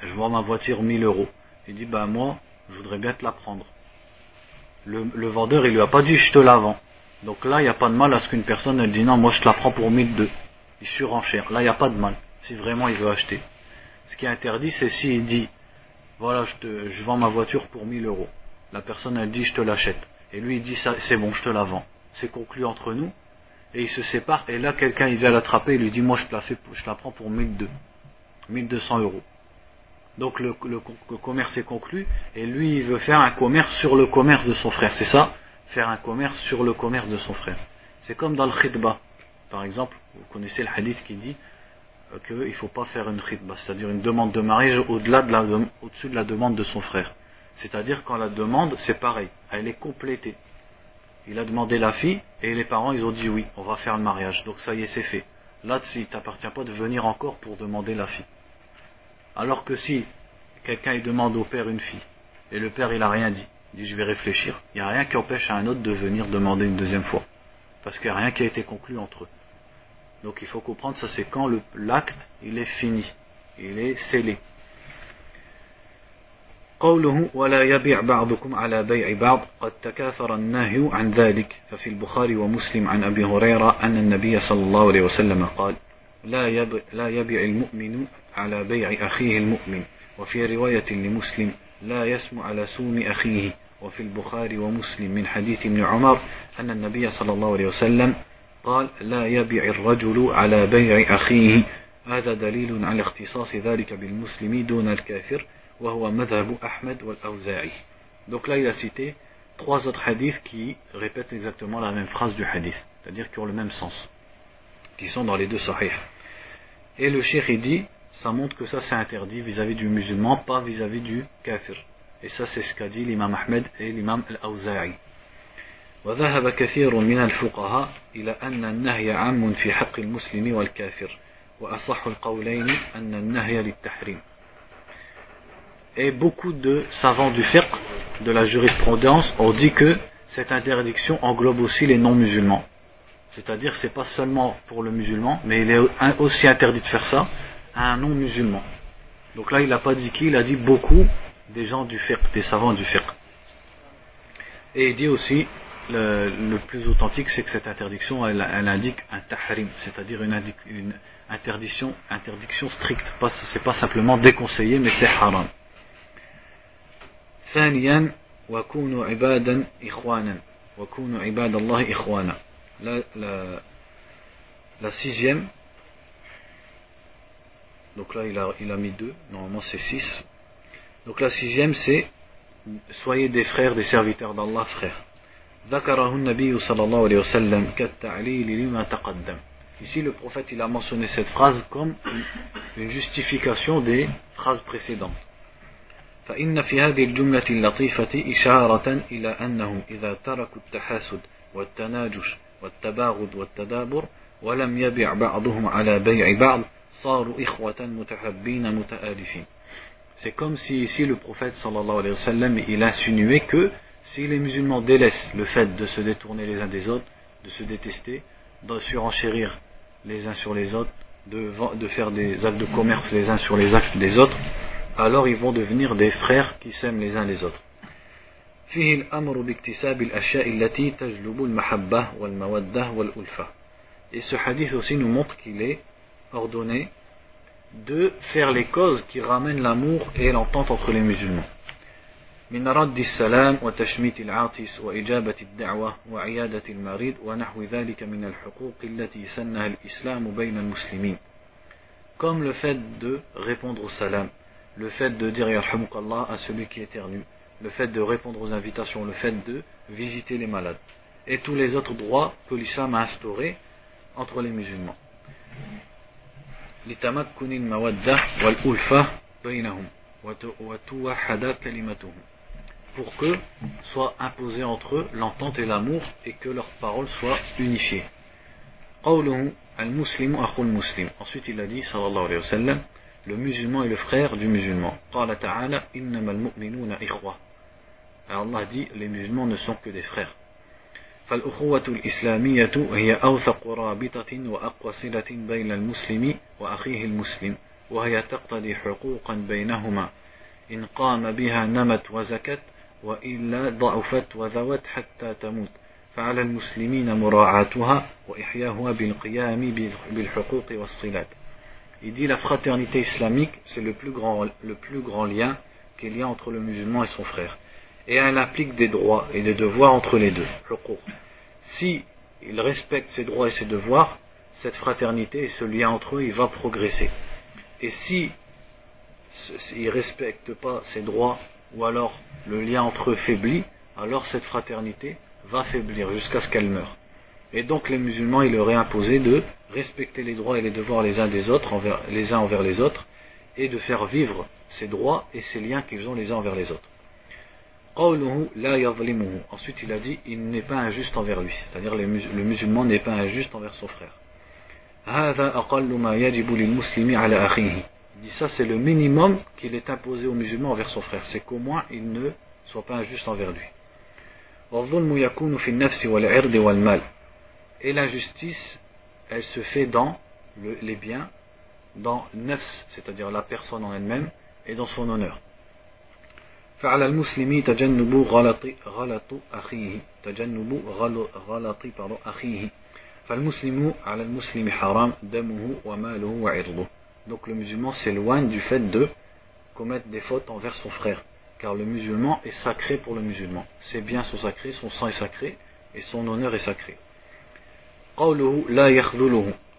je vends ma voiture 1000 euros. Il dit ben moi je voudrais bien te la prendre. Le, vendeur il lui a pas dit je te la vends. Donc là, il n'y a pas de mal à ce qu'une personne elle dit non, moi je te la prends pour 1002. Il surenchère. Là, il n'y a pas de mal. Si vraiment il veut acheter. Ce qui est interdit, c'est s'il dit voilà, je, te, je vends ma voiture pour 1000 euros. La personne elle dit je te l'achète. Et lui il dit c'est bon, je te la vends. C'est conclu entre nous. Et il se sépare. Et là, quelqu'un il vient l'attraper et lui dit moi je la, fais, je la prends pour 1002. 1200 euros. Donc le commerce est conclu. Et lui il veut faire un commerce sur le commerce de son frère. C'est ça? Faire un commerce sur le commerce de son frère. C'est comme dans le khidba. Par exemple, vous connaissez le hadith qui dit euh, qu'il ne faut pas faire une khidba, c'est-à-dire une demande de mariage au-delà de la, au-dessus de la demande de son frère. C'est-à-dire quand la demande, c'est pareil, elle est complétée. Il a demandé la fille et les parents ils ont dit oui, on va faire le mariage. Donc ça y est, c'est fait. Là, il t'appartient pas de venir encore pour demander la fille. Alors que si quelqu'un il demande au père une fille et le père il a rien dit, il dit je vais réfléchir. Il n'y a rien qui empêche à un autre de venir demander une deuxième fois. Parce qu'il n'y a rien qui a été conclu entre eux. Donc il faut comprendre ça c'est quand l'acte il est fini. Il est scellé. قوله ولا يبيع بعضكم على بيع بعض قد تكاثر النهي عن ذلك. ففي البخاري ومسلم عن أبي هريرة أن النبي صلى الله عليه وسلم قال لا يبيع, لا يبيع المؤمن على بيع أخيه المؤمن. وفي رواية لمسلم لا يسمع على سوم أخيه. وفي البخاري ومسلم من حديث ابن عمر أن النبي صلى الله عليه وسلم قال لا يبيع الرجل على بيع أخيه. هذا دليل على اختصاص ذلك بالمسلم دون الكافر. وهو مذهب أحمد والأوزاعي Donc là, il a cité trois autres hadiths qui répètent exactement la même phrase du hadith, c'est-à-dire qui ont le même sens, qui sont dans les deux sahih. Et le cheikh, il dit, ça montre que ça c'est interdit vis-à-vis du musulman, pas vis-à-vis du kafir. Et ça c'est ce qu'a dit l'imam Ahmed et l'imam Al-Awza'i. وذهب كثير من الفقهاء إلى أن النهي عام في حق المسلم والكافر وأصح القولين أن النهي للتحريم et beaucoup de savants du fiqh, de la jurisprudence, ont dit que cette interdiction englobe aussi les non-musulmans. C'est-à-dire c'est pas seulement pour le musulman, mais il est aussi interdit de faire ça à un non-musulman. Donc là, il n'a pas dit qui, il a dit beaucoup des gens du fiqh, des savants du fiqh. Et il dit aussi, le, plus authentique, c'est que cette interdiction, elle, indique un tahrim, c'est-à-dire une, interdiction, interdiction stricte. Ce n'est pas simplement déconseillé, mais c'est haram. ثانيا وكونوا عبادا إخوانا وكونوا عباد الله إخوانا la, la, la sixième donc là il a, il a mis deux normalement c'est six donc la sixième c'est soyez des frères des serviteurs d'Allah frères ذكره النبي صلى الله عليه وسلم كالتعليل لما تقدم Ici, le prophète il a mentionné cette phrase comme une justification des phrases précédentes. فإن في هذه الجملة اللطيفة إشارة إلى أنهم إذا تركوا التحاسد والتناجش والتباغض والتدابر ولم يبع بعضهم على بيع بعض صاروا إخوة متحبين متآلفين C'est comme si ici le prophète sallallahu alayhi wa sallam il insinuait que si les musulmans délaissent le fait de se détourner les uns des autres, de se détester, de surenchérir les uns sur les autres, de, de faire des actes de commerce les uns sur les actes des autres, alors ils vont devenir des frères qui s'aiment les uns les autres. Et ce hadith aussi nous montre qu'il est ordonné de faire les causes qui ramènent l'amour et l'entente entre les musulmans. من رد السلام وتشميت العاطس وإجابة الدعوة وعيادة المريض ونحو ذلك من الحقوق التي سنها الإسلام بين المسلمين comme le fait de répondre au salam le fait de dire Allah à celui qui éternue, le fait de répondre aux invitations, le fait de visiter les malades, et tous les autres droits que l'islam a instaurés entre les musulmans. Pour que soit imposée entre eux l'entente et l'amour et que leurs paroles soient unifiées. Ensuite il a dit sallallahu alayhi wa sallam le musulman est le frère du musulman. Allah dit les musulmans ne sont que des frères. فالأخوة الإسلامية هي أوثق رابطة وأقوى صلة بين المسلم وأخيه المسلم وهي تقتضي حقوقا بينهما إن قام بها نمت وزكت وإلا ضعفت وذوت حتى تموت فعلى المسلمين مراعاتها وإحياها بالقيام بالحقوق والصلات Il dit la fraternité islamique, c'est le plus grand, lien qu'il y a entre le musulman et son frère. Et elle implique des droits et des devoirs entre les deux. Si il respecte ses droits et ses devoirs, cette fraternité et ce lien entre eux, il va progresser. Et si il ne respecte pas ses droits ou alors le lien entre eux faiblit, alors cette fraternité va faiblir jusqu'à ce qu'elle meure. Et donc les musulmans, il leur est imposé de respecter les droits et les devoirs les uns des autres, envers, les uns envers les autres, et de faire vivre ces droits et ces liens qu'ils ont les uns envers les autres. Ensuite il a dit, il n'est pas injuste envers lui, c'est-à-dire le musulman n'est pas injuste envers son frère. Dit ça c'est le minimum qu'il est imposé aux musulmans envers son frère, c'est qu'au moins il ne soit pas injuste envers lui Et l'injustice, elle se fait dans les biens, dans nefs, c'est-à-dire la personne en elle-même, et dans son honneur. فعلى المسلم تجنب غلط غلط أخيه تجنب غلط أخيه فالمسلم على المسلم حرام دمه وماله وعرضه donc le musulman s'éloigne du fait de commettre des fautes envers son frère. Car le musulman est sacré pour le musulman. Ses biens sont sacrés, son sang est sacré et son honneur est sacré.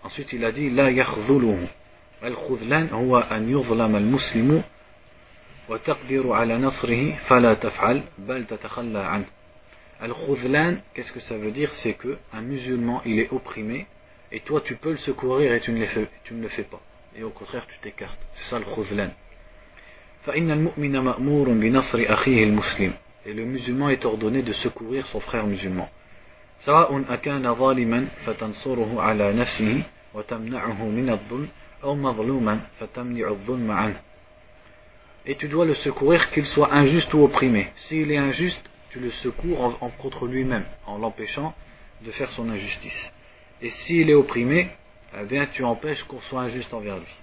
Ensuite il a dit La yakhzuluhu. الخذلان هو أن يظلم المسلم وتقدر على نصره فلا تفعل بل تتخلى عنه Al-Khudlan, qu'est-ce que ça veut dire C'est que un musulman, il est opprimé, et toi tu peux le secourir et tu ne le fais, tu ne le fais pas et au contraire tu t'écartes. C'est ça le khuzlan. Et le musulman est ordonné de secourir son frère musulman. سواء أكان ظالما فتنصره على نفسه وتمنعه من الظلم أو مظلوما فتمنع الظلم عنه Et tu dois le secourir qu'il soit injuste ou opprimé. S'il est injuste, tu le secours en, en contre lui-même, en l'empêchant de faire son injustice. Et s'il est opprimé, eh bien tu empêches qu'on soit injuste envers lui.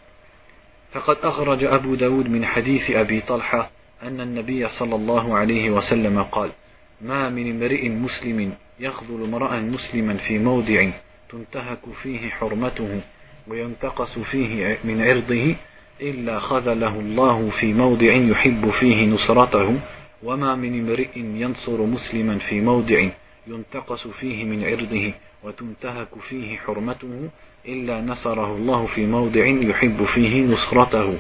فقد أخرج أبو داود من حديث أبي طلحة أن النبي صلى الله عليه وسلم قال ما من امرئ مسلم يخذل امرأ مسلما في موضع تنتهك فيه حرمته وينتقص فيه من عرضه إلا خذله الله في موضع يحب فيه نصرته وما من امرئ ينصر مسلما في موضع ينتقص فيه من عرضه وتنتهك فيه حرمته إلا نصره الله في موضع يحب فيه نصرته.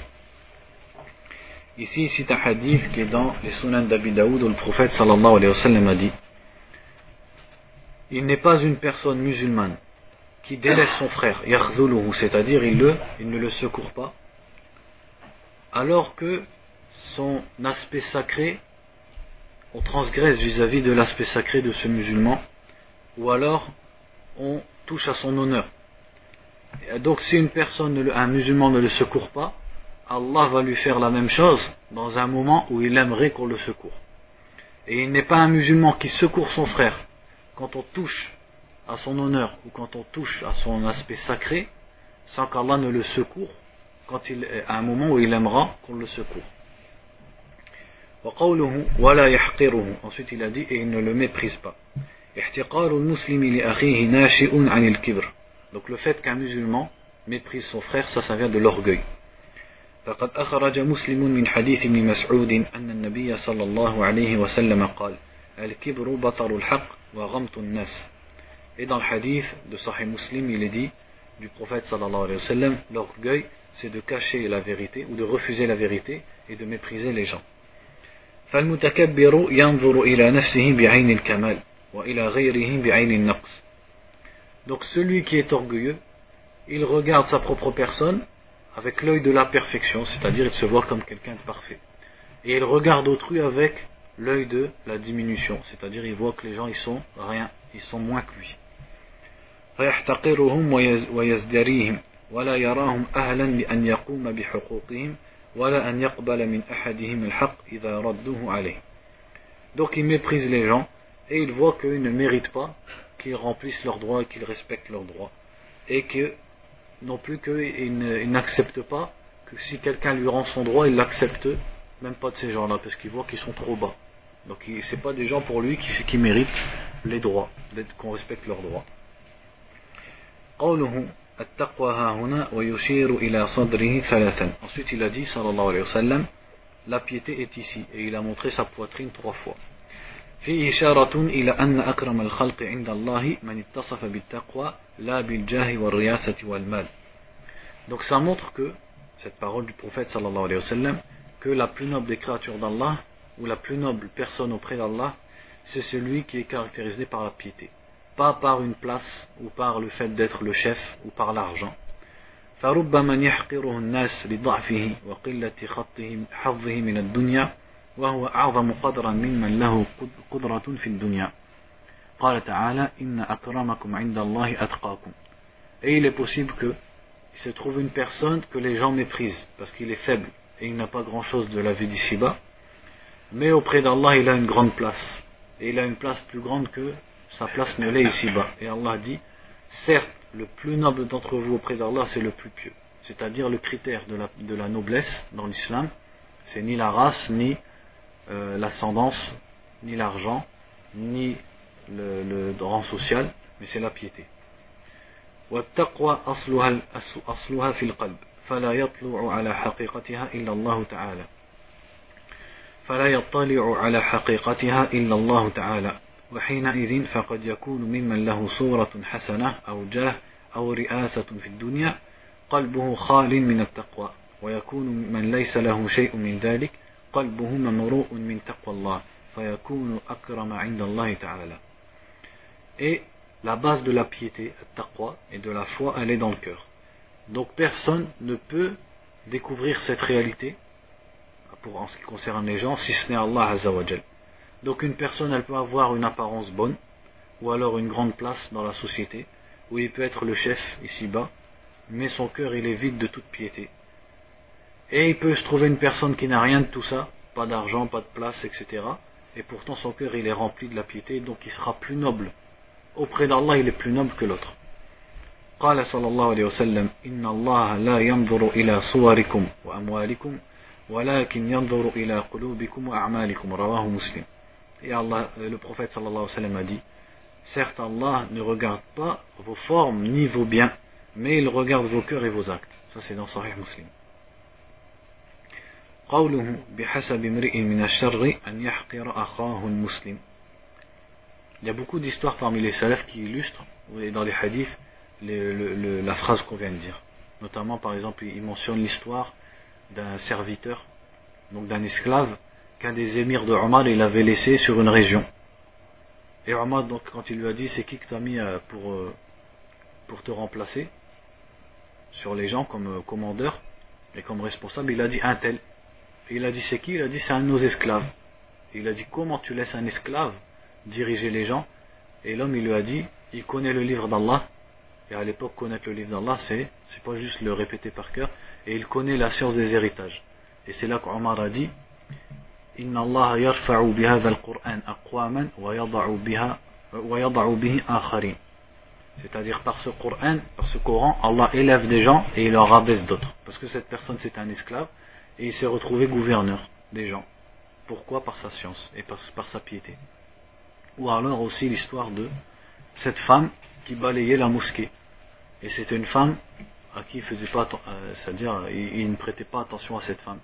Ici, c'est un hadith qui est dans les Sunan d'Abi Daoud où le prophète sallallahu alayhi wa sallam a dit Il n'est pas une personne musulmane qui délaisse son frère, c'est-à-dire il, ne le secourt pas, alors que son aspect sacré, on transgresse vis-à-vis de l'aspect sacré de ce musulman, ou alors on touche à son honneur. donc si une personne, un musulman ne le secourt pas, Allah va lui faire la même chose dans un moment où il aimerait qu'on le secourt. Et il n'est pas un musulman qui secourt son frère quand on touche à son honneur ou quand on touche à son aspect sacré sans qu'Allah ne le secourt quand il, à un moment où il aimera qu'on le secourt. Ensuite il a dit et il ne le méprise pas. Donc le fait qu'un musulman méprise son frère, ça, ça vient de l'orgueil. فقد أخرج مسلم من حديث ابن مسعود أن النبي صلى الله عليه وسلم قال الكبر بطر الحق وغمط الناس Et dans le hadith de Sahih Muslim, il est dit du prophète sallallahu alayhi wa sallam, l'orgueil, c'est de cacher la vérité ou de refuser la vérité et de mépriser les gens. فالمتكبر ينظر إلى نفسه بعين الكمال وإلى غيره بعين النقص. Donc celui qui est orgueilleux, il regarde sa propre personne avec l'œil de la perfection, c'est-à-dire il se voit comme quelqu'un de parfait. Et il regarde autrui avec l'œil de la diminution, c'est-à-dire il voit que les gens ils sont rien, ils sont moins que lui. Donc il méprise les gens et il voit qu'ils ne méritent pas qu'ils remplissent leurs droits et qu'ils respectent leurs droits et que non plus qu'il n'accepte pas que si quelqu'un lui rend son droit, il l'accepte même pas de ces gens-là, parce qu'il voit qu'ils sont trop bas. Donc ce n'est pas des gens pour lui qui, qui méritent les droits, qu'on respecte leurs droits. Ensuite il a dit sallallahu alayhi wa sallam la piété est ici et il a montré sa poitrine trois fois. فيه إشارة إلى أن أكرم الخلق عند الله من اتصف بالتقوى لا بالجاه والرياسة والمال. Donc ça montre que, cette parole du prophète sallallahu alayhi wa sallam, que la plus noble des créatures d'Allah, ou la plus noble personne auprès d'Allah, c'est celui qui est caractérisé par la piété. Pas par une place, ou par le fait d'être le chef, ou par l'argent. فرب من يحقره الناس لضعفه وقلة خطه حظه من الدنيا وهو أعظم قدرا ممن له قدرة في الدنيا قال تعالى إن أكرمكم عند الله أتقاكم Et il est possible que il se trouve une personne que les gens méprisent parce qu'il est faible et il n'a pas grand chose de la vie d'ici-bas. Mais auprès d'Allah, il a une grande place. Et il a une place plus grande que sa place ne l'est ici-bas. Et Allah dit Certes, le plus noble d'entre vous auprès d'Allah, c'est le plus pieux. C'est-à-dire le critère de la, noblesse dans l'islam, c'est ni la race, ni euh, l'ascendance, ni l'argent, ni le, le rang social, mais c'est la piété. فلا يطلع على حقيقتها إلا الله تعالى وحينئذ فقد يكون ممن له صورة حسنة أو جاه أو رئاسة في الدنيا قلبه خال من التقوى ويكون من ليس له شيء من ذلك قلبه ممروء من تقوى الله فيكون أكرم عند الله تعالى Et la base de la piété, taqwa, et de la foi, elle est dans le cœur. Donc personne ne peut découvrir cette réalité pour en ce qui concerne les gens si ce n'est Allah Azzawajal. Donc une personne elle peut avoir une apparence bonne ou alors une grande place dans la société où il peut être le chef ici-bas mais son cœur il est vide de toute piété. Et il peut se trouver une personne qui n'a rien de tout ça, pas d'argent, pas de place, etc. Et pourtant son cœur il est rempli de la piété donc il sera plus noble auprès d'Allah il est plus noble que l'autre. قال صلى الله عليه وسلم إن الله لا ينظر إلى صوركم وأموالكم ولكن ينظر إلى قلوبكم وأعمالكم رواه مسلم Et Allah, le prophète sallallahu alayhi wa sallam a dit Certes Allah ne regarde pas vos formes ni vos biens mais il regarde vos cœurs et vos actes. Ça c'est dans Sahih Muslim. قوله بحسب امرئ من الشر أن يحقر أخاه المسلم Il y a beaucoup d'histoires parmi les salafs qui illustrent, et dans les hadiths, le, le, la phrase qu'on vient de dire. Notamment, par exemple, il mentionne l'histoire d'un serviteur, donc d'un esclave, qu'un des émirs de Omar il avait laissé sur une région. Et Omar, donc, quand il lui a dit c'est qui que tu as mis euh, pour, euh, pour te remplacer sur les gens comme euh, commandeur et comme responsable, il a dit un tel. Il a dit c'est qui? Il a dit c'est un de nos esclaves. Il a dit comment tu laisses un esclave diriger les gens? Et l'homme il lui a dit il connaît le livre d'Allah. Et à l'époque connaître le livre d'Allah c'est c'est pas juste le répéter par cœur. Et il connaît la science des héritages. Et c'est là qu'Omar a dit c'est-à-dire par ce Coran, par ce Coran, Allah élève des gens et il en rabaisse d'autres. Parce que cette personne c'est un esclave et il s'est retrouvé gouverneur des gens. Pourquoi? Par sa science et par, sa piété. Ou alors aussi l'histoire de cette femme qui balayait la mosquée. Et c'était une femme à qui il faisait pas, euh, c'est-à-dire il ne prêtait pas attention à cette femme.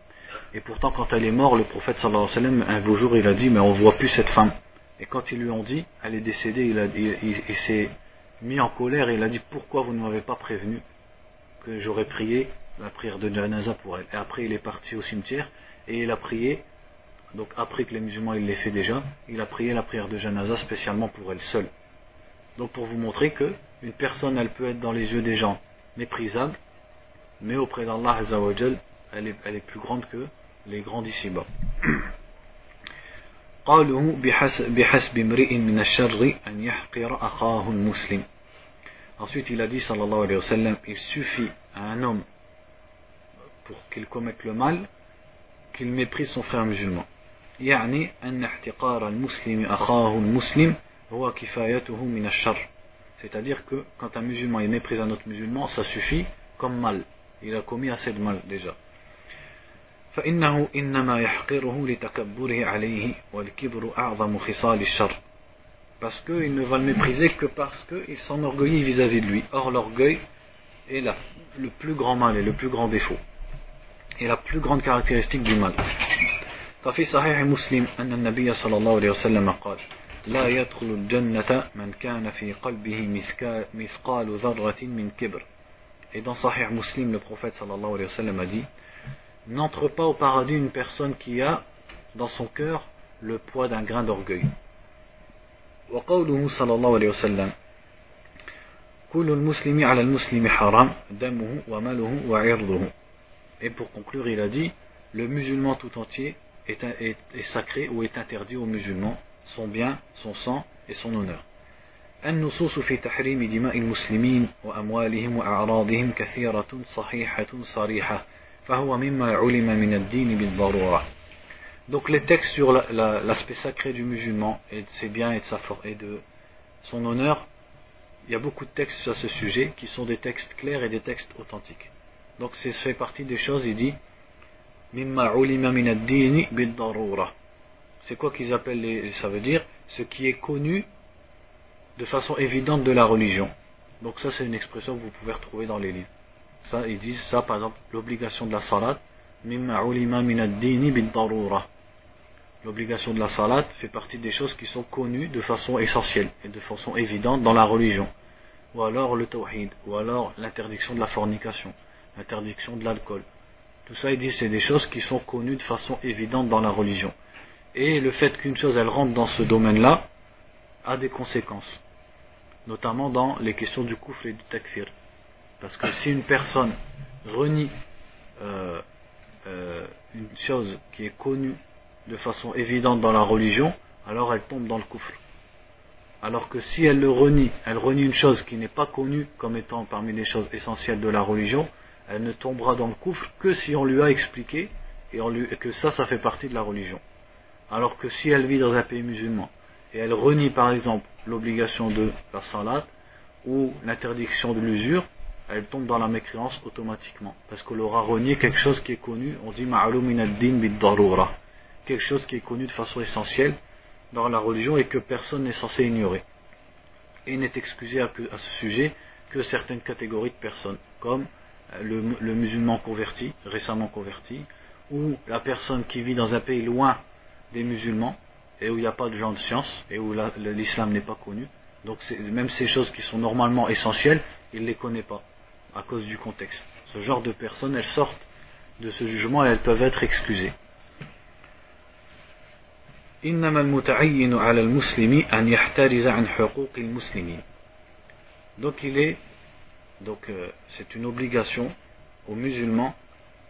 Et pourtant, quand elle est morte, le prophète sallallahu alayhi wa sallam, un beau jour, il a dit, mais on voit plus cette femme. Et quand ils lui ont dit, elle est décédée, il, s'est mis en colère et il a dit, pourquoi vous ne m'avez pas prévenu que j'aurais prié la prière de janaza pour elle? Et après, il est parti au cimetière et il a prié, donc après que les musulmans l'ait fait déjà, il a prié la prière de janaza spécialement pour elle seule. Donc pour vous montrer que une personne, elle peut être dans les yeux des gens méprisable, mais auprès d'Allah elle est, elle est plus grande que les grands d'ici-bas. قاله بحسب امرئ من الشر أن يحقر أخاه المسلم Ensuite, il a dit, sallallahu alayhi wa sallam, il suffit à un homme, pour qu'il commette le mal, qu'il méprise son frère musulman. يعني أن احتقار المسلم أخاه المسلم هو كفايته من الشر. C'est-à-dire que quand un musulman il méprise un autre musulman, ça suffit comme mal. Il a commis assez de mal déjà. فإنه إنما يحقره لتكبره عليه والكبر أعظم خصال الشر parce qu'il ne va le mépriser que parce qu'il s'enorgueillit vis-à-vis de lui. Or l'orgueil est là, le plus grand mal et le plus grand défaut. Et la plus grande caractéristique du mal. ففي صحيح مسلم أن النبي صلى الله عليه وسلم قال لا يدخل الجنة من كان في قلبه مثقال ذرة من كبر Et dans Sahih Muslim, le prophète sallallahu alayhi wa sallam a dit n'entre pas au paradis une personne qui a dans son cœur le poids d'un grain d'orgueil. وقوله صلى الله عليه وسلم كل المسلم على المسلم حرام دمه وماله وعرضه Et pour conclure, il a dit le musulman tout entier est, est, est sacré ou est interdit aux musulmans, son bien, son sang et son honneur. النصوص في تحريم دماء المسلمين وأموالهم وأعراضهم كثيرة صحيحة صريحة donc les textes sur l'aspect sacré du musulman et de ses biens et de, sa et de son honneur, il y a beaucoup de textes sur ce sujet qui sont des textes clairs et des textes authentiques. Donc c'est fait partie des choses, il dit c'est quoi qu'ils appellent ça veut dire ce qui est connu de façon évidente de la religion. Donc ça c'est une expression que vous pouvez retrouver dans les livres. Ça, ils disent ça, par exemple, l'obligation de la salat, L'obligation de la salat fait partie des choses qui sont connues de façon essentielle et de façon évidente dans la religion. Ou alors le tawhid, ou alors l'interdiction de la fornication, l'interdiction de l'alcool. Tout ça, ils disent, c'est des choses qui sont connues de façon évidente dans la religion. Et le fait qu'une chose, elle rentre dans ce domaine-là, a des conséquences. Notamment dans les questions du koufr et du takfir. Parce que si une personne renie euh, euh, une chose qui est connue de façon évidente dans la religion, alors elle tombe dans le coufre. Alors que si elle le renie, elle renie une chose qui n'est pas connue comme étant parmi les choses essentielles de la religion, elle ne tombera dans le coufre que si on lui a expliqué et, que ça, ça fait partie de la religion. Alors que si elle vit dans un pays musulman et elle renie par exemple l'obligation de la salat ou l'interdiction de l'usure, elle tombe dans la mécréance automatiquement. Parce qu'elle aura renié quelque chose qui est connu, on dit din quelque chose qui est connu de façon essentielle dans la religion et que personne n'est censé ignorer. Et n'est excusé à, ce sujet que certaines catégories de personnes, comme le, musulman converti, récemment converti, ou la personne qui vit dans un pays loin des musulmans et où il n'y a pas de gens de science et où l'islam n'est pas connu. Donc même ces choses qui sont normalement essentielles, il ne les connaît pas à cause du contexte. Ce genre de personnes, elles sortent de ce jugement et elles peuvent être excusées. Donc il est donc euh, c'est une obligation aux musulmans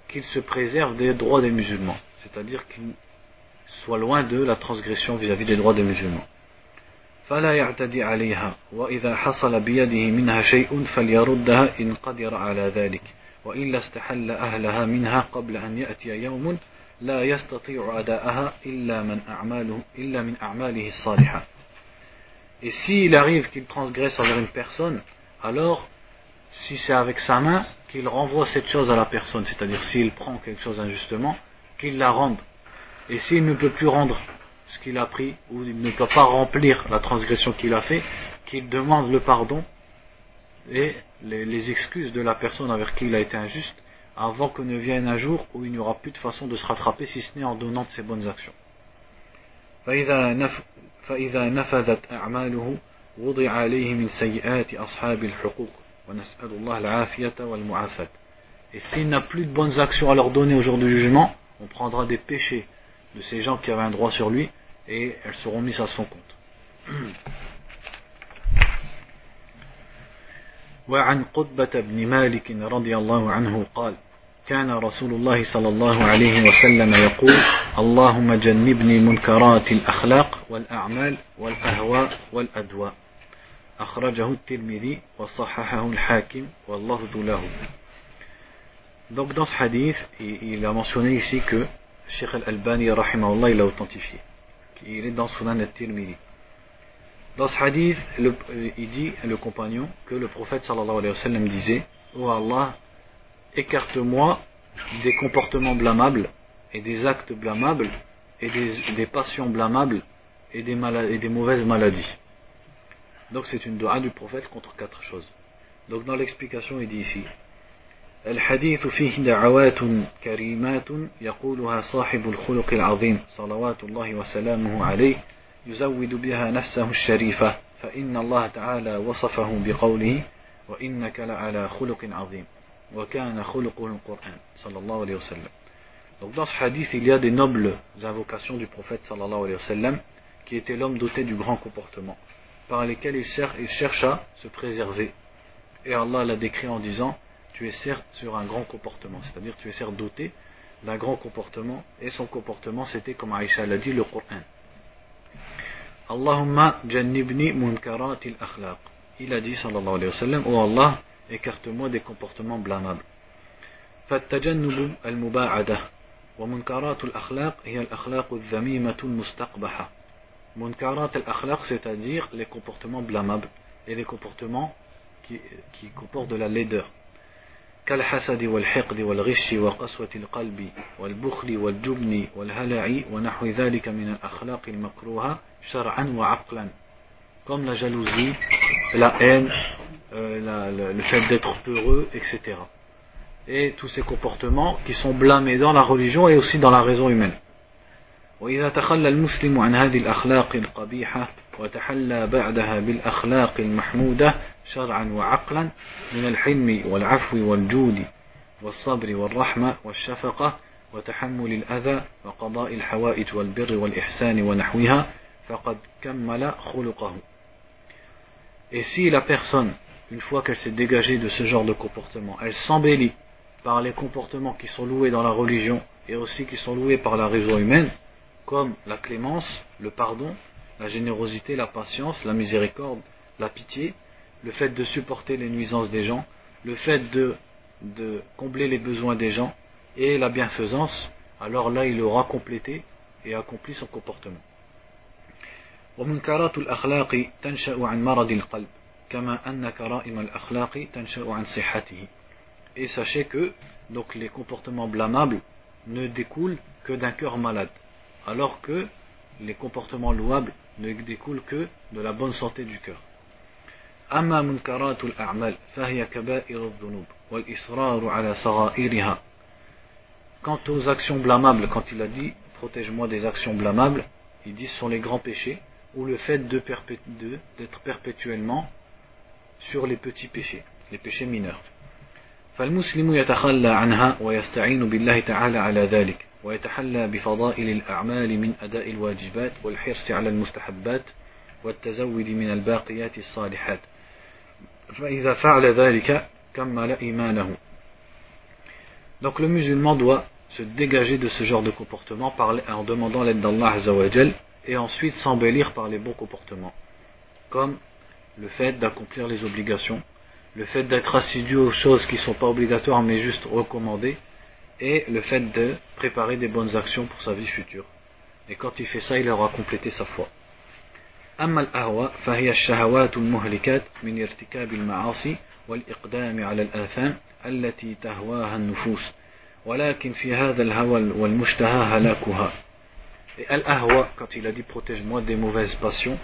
qu'ils se préservent des droits des musulmans, c'est-à-dire qu'ils soient loin de la transgression vis-à-vis des droits des musulmans. فلا يعتدي عليها وإذا حصل بيده منها شيء فليردها إن قدر على ذلك وإلا استحل أهلها منها قبل أن يأتي يوم لا يستطيع أداءها إلا من أعماله إلا من أعماله الصالحة Et s'il arrive qu'il transgresse envers une personne, alors si c'est avec sa main, qu'il renvoie cette chose à la personne, c'est-à-dire s'il prend quelque chose injustement, qu'il la rende. et s'il ne peut plus rendre ce qu'il a pris, ou il ne peut pas remplir la transgression qu'il a fait, qu'il demande le pardon et les, excuses de la personne avec qui il a été injuste, avant que ne vienne un jour où il n'y aura plus de façon de se rattraper si ce n'est en donnant de ses bonnes actions. Et s'il n'a plus de bonnes actions à leur donner au jour du jugement, on prendra des péchés de ces gens qui avaient un droit sur lui et elles seront mises à son compte. وعن قطبة بن مالك رضي الله عنه قال كان رسول الله صلى الله عليه وسلم يقول اللهم جنبني منكرات الأخلاق والأعمال والأهواء والأدواء أخرجه الترمذي وصححه الحاكم واللفظ له Donc dans ce hadith, il a mentionné ici que Sheikh al-Albani il a authentifié. Il est dans Sunan al-Tirmidhi. Dans ce hadith, le, il dit, le compagnon, que le prophète sallallahu alayhi wa sallam disait Oh Allah, écarte-moi des comportements blâmables et des actes blâmables et des, passions blâmables et des, et des mauvaises maladies. Donc c'est une dua du prophète contre quatre choses. Donc dans l'explication il dit ici الحديث فيه دعوات كريمات يقولها صاحب الخلق العظيم صلوات الله وسلامه عليه يزود بها نفسه الشريفة فإن الله تعالى وصفه بقوله وإنك لعلى خلق عظيم وكان خلقه القرآن صلى الله عليه وسلم Donc dans ce hadith, il y a des nobles invocations du prophète sallallahu alayhi wa sallam, qui était l'homme doté du grand comportement. par lesquels il, cherche à se préserver. Et Allah l'a décrit en disant Tu es certes sur un grand comportement, c'est-à-dire tu es certes doté d'un grand comportement, et son comportement c'était, comme Aïcha l'a dit, le Coran. Allahumma jannibni munkaratil akhlaq. Il a dit, sallallahu alayhi wa sallam, Oh Allah, écarte-moi des comportements blâmables. فالتجنب المباعدة ومنكرات الأخلاق هي الأخلاق الذميمة المستقبحة Munkarat al-akhlaq, c'est-à-dire les comportements blâmables et les comportements qui, qui comportent de la laideur. كالحسد والحقد والغش وقسوة القلب والبخل والجبن والهلع ونحو ذلك من الأخلاق المكروهة شرعا وعقلا comme la jalousie, la haine, euh, la, le, le fait d'être peureux, etc. Et tous ces comportements qui sont blâmés dans la religion et aussi dans la raison humaine. وإذا تخلى المسلم عن هذه الأخلاق القبيحة وتحلى بعدها بالأخلاق المحمودة شرعا وعقلا من الحلم والعفو والجود والصبر والرحمة والشفقة وتحمل الأذى وقضاء الحوائج والبر والإحسان ونحوها فقد كمل خلقه. Et si la personne, une fois qu'elle s'est dégagée de ce genre de comportement, elle s'embellit par les comportements qui sont loués dans la religion et aussi qui sont loués par la raison humaine, comme la clémence, le pardon, la générosité, la patience, la miséricorde, la pitié, le fait de supporter les nuisances des gens, le fait de, combler les besoins des gens et la bienfaisance, alors là il aura complété et accompli son comportement. Et sachez que donc les comportements blâmables ne découlent que d'un cœur malade alors que les comportements louables ne découlent que de la bonne santé du cœur. أما منكرات الأعمال فهي كبائر الذنوب والإصرار على صغائرها quant aux actions blâmables, quand il a dit protège-moi des actions blâmables, il dit ce sont les grands péchés ou le fait d'être perpétuellement sur les petits péchés, les péchés mineurs. فالمسلم يتخلى عنها ويستعين بالله تعالى على ذلك ويتحلى بفضائل الأعمال من أداء الواجبات والحرص على المستحبات والتزود من الباقيات الصالحات فإذا فعل ذلك كمل إيمانه Donc le musulman doit se dégager de ce genre de comportement en demandant l'aide d'Allah Azzawajal et ensuite s'embellir par les bons comportements, comme le fait d'accomplir les obligations, le fait d'être assidu aux choses qui ne sont pas obligatoires mais juste recommandées, et le fait de préparer des bonnes actions pour sa vie future. Et quand il fait ça, il aura complété sa foi. أما الأهوى فهي الشهوات المهلكات من ارتكاب المعاصي والإقدام على الآثام التي تهواها النفوس ولكن في هذا الهوى والمشتهى هلاكها Et al-ahwa, quand il a dit protège-moi des mauvaises passions,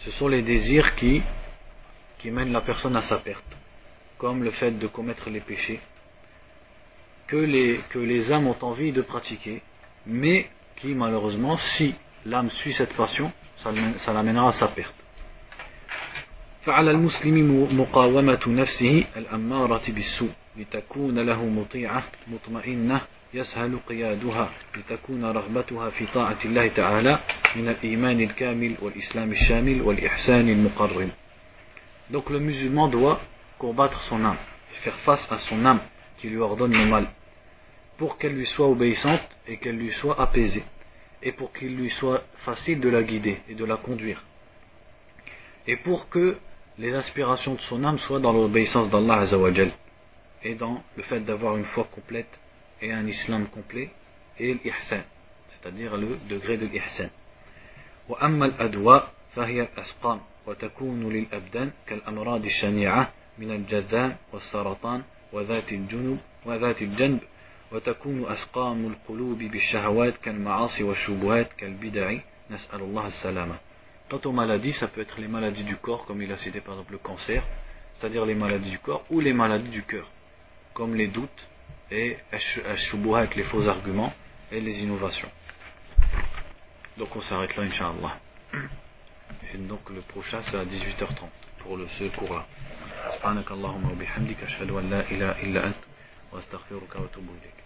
ce sont les désirs qui, qui mènent la personne à sa perte, comme le fait de commettre les péchés, que les, que les âmes ont envie de pratiquer, mais qui malheureusement, si l'âme suit cette passion, ça l'amènera à sa perte. فعلى المسلم مقاومة نفسه الأمارة بالسوء لتكون له مطيعة مطمئنة يسهل قيادها لتكون رغبتها في طاعة الله تعالى من الإيمان الكامل والإسلام الشامل والإحسان المقرب Donc le musulman doit combattre son âme, faire face à son âme qui lui ordonne le mal, pour qu'elle lui soit obéissante et qu'elle lui soit apaisée, et pour qu'il lui soit facile de la guider et de la conduire, et pour que les aspirations de son âme soient dans l'obéissance d'Allah Azzawajal, et dans le fait d'avoir une foi complète et un islam complet et l'ihsan, c'est-à-dire le degré de l'ihsan. وأما الأدواء فهي الأسقام وتكون للأبدان كالأمراض الشنيعة من الجذام والسرطان وذات الجنب وذات الجنب وتكون أسقام القلوب بالشهوات كالمعاصي والشبهات كالبدع نسأل الله السلامة Quant aux maladies, ça peut être les maladies du corps, comme il a cité par exemple le cancer, c'est-à-dire les maladies du corps, ou les maladies du cœur, comme les doutes, et Ash-Shubuha avec les faux arguments et les innovations. Donc on s'arrête là, Inch'Allah. Et donc le prochain c'est à 18h30 pour le, ce cours-là. سبحانك اللهم وبحمدك أشهد أن لا إله إلا أنت وأستغفرك وأتوب إليك.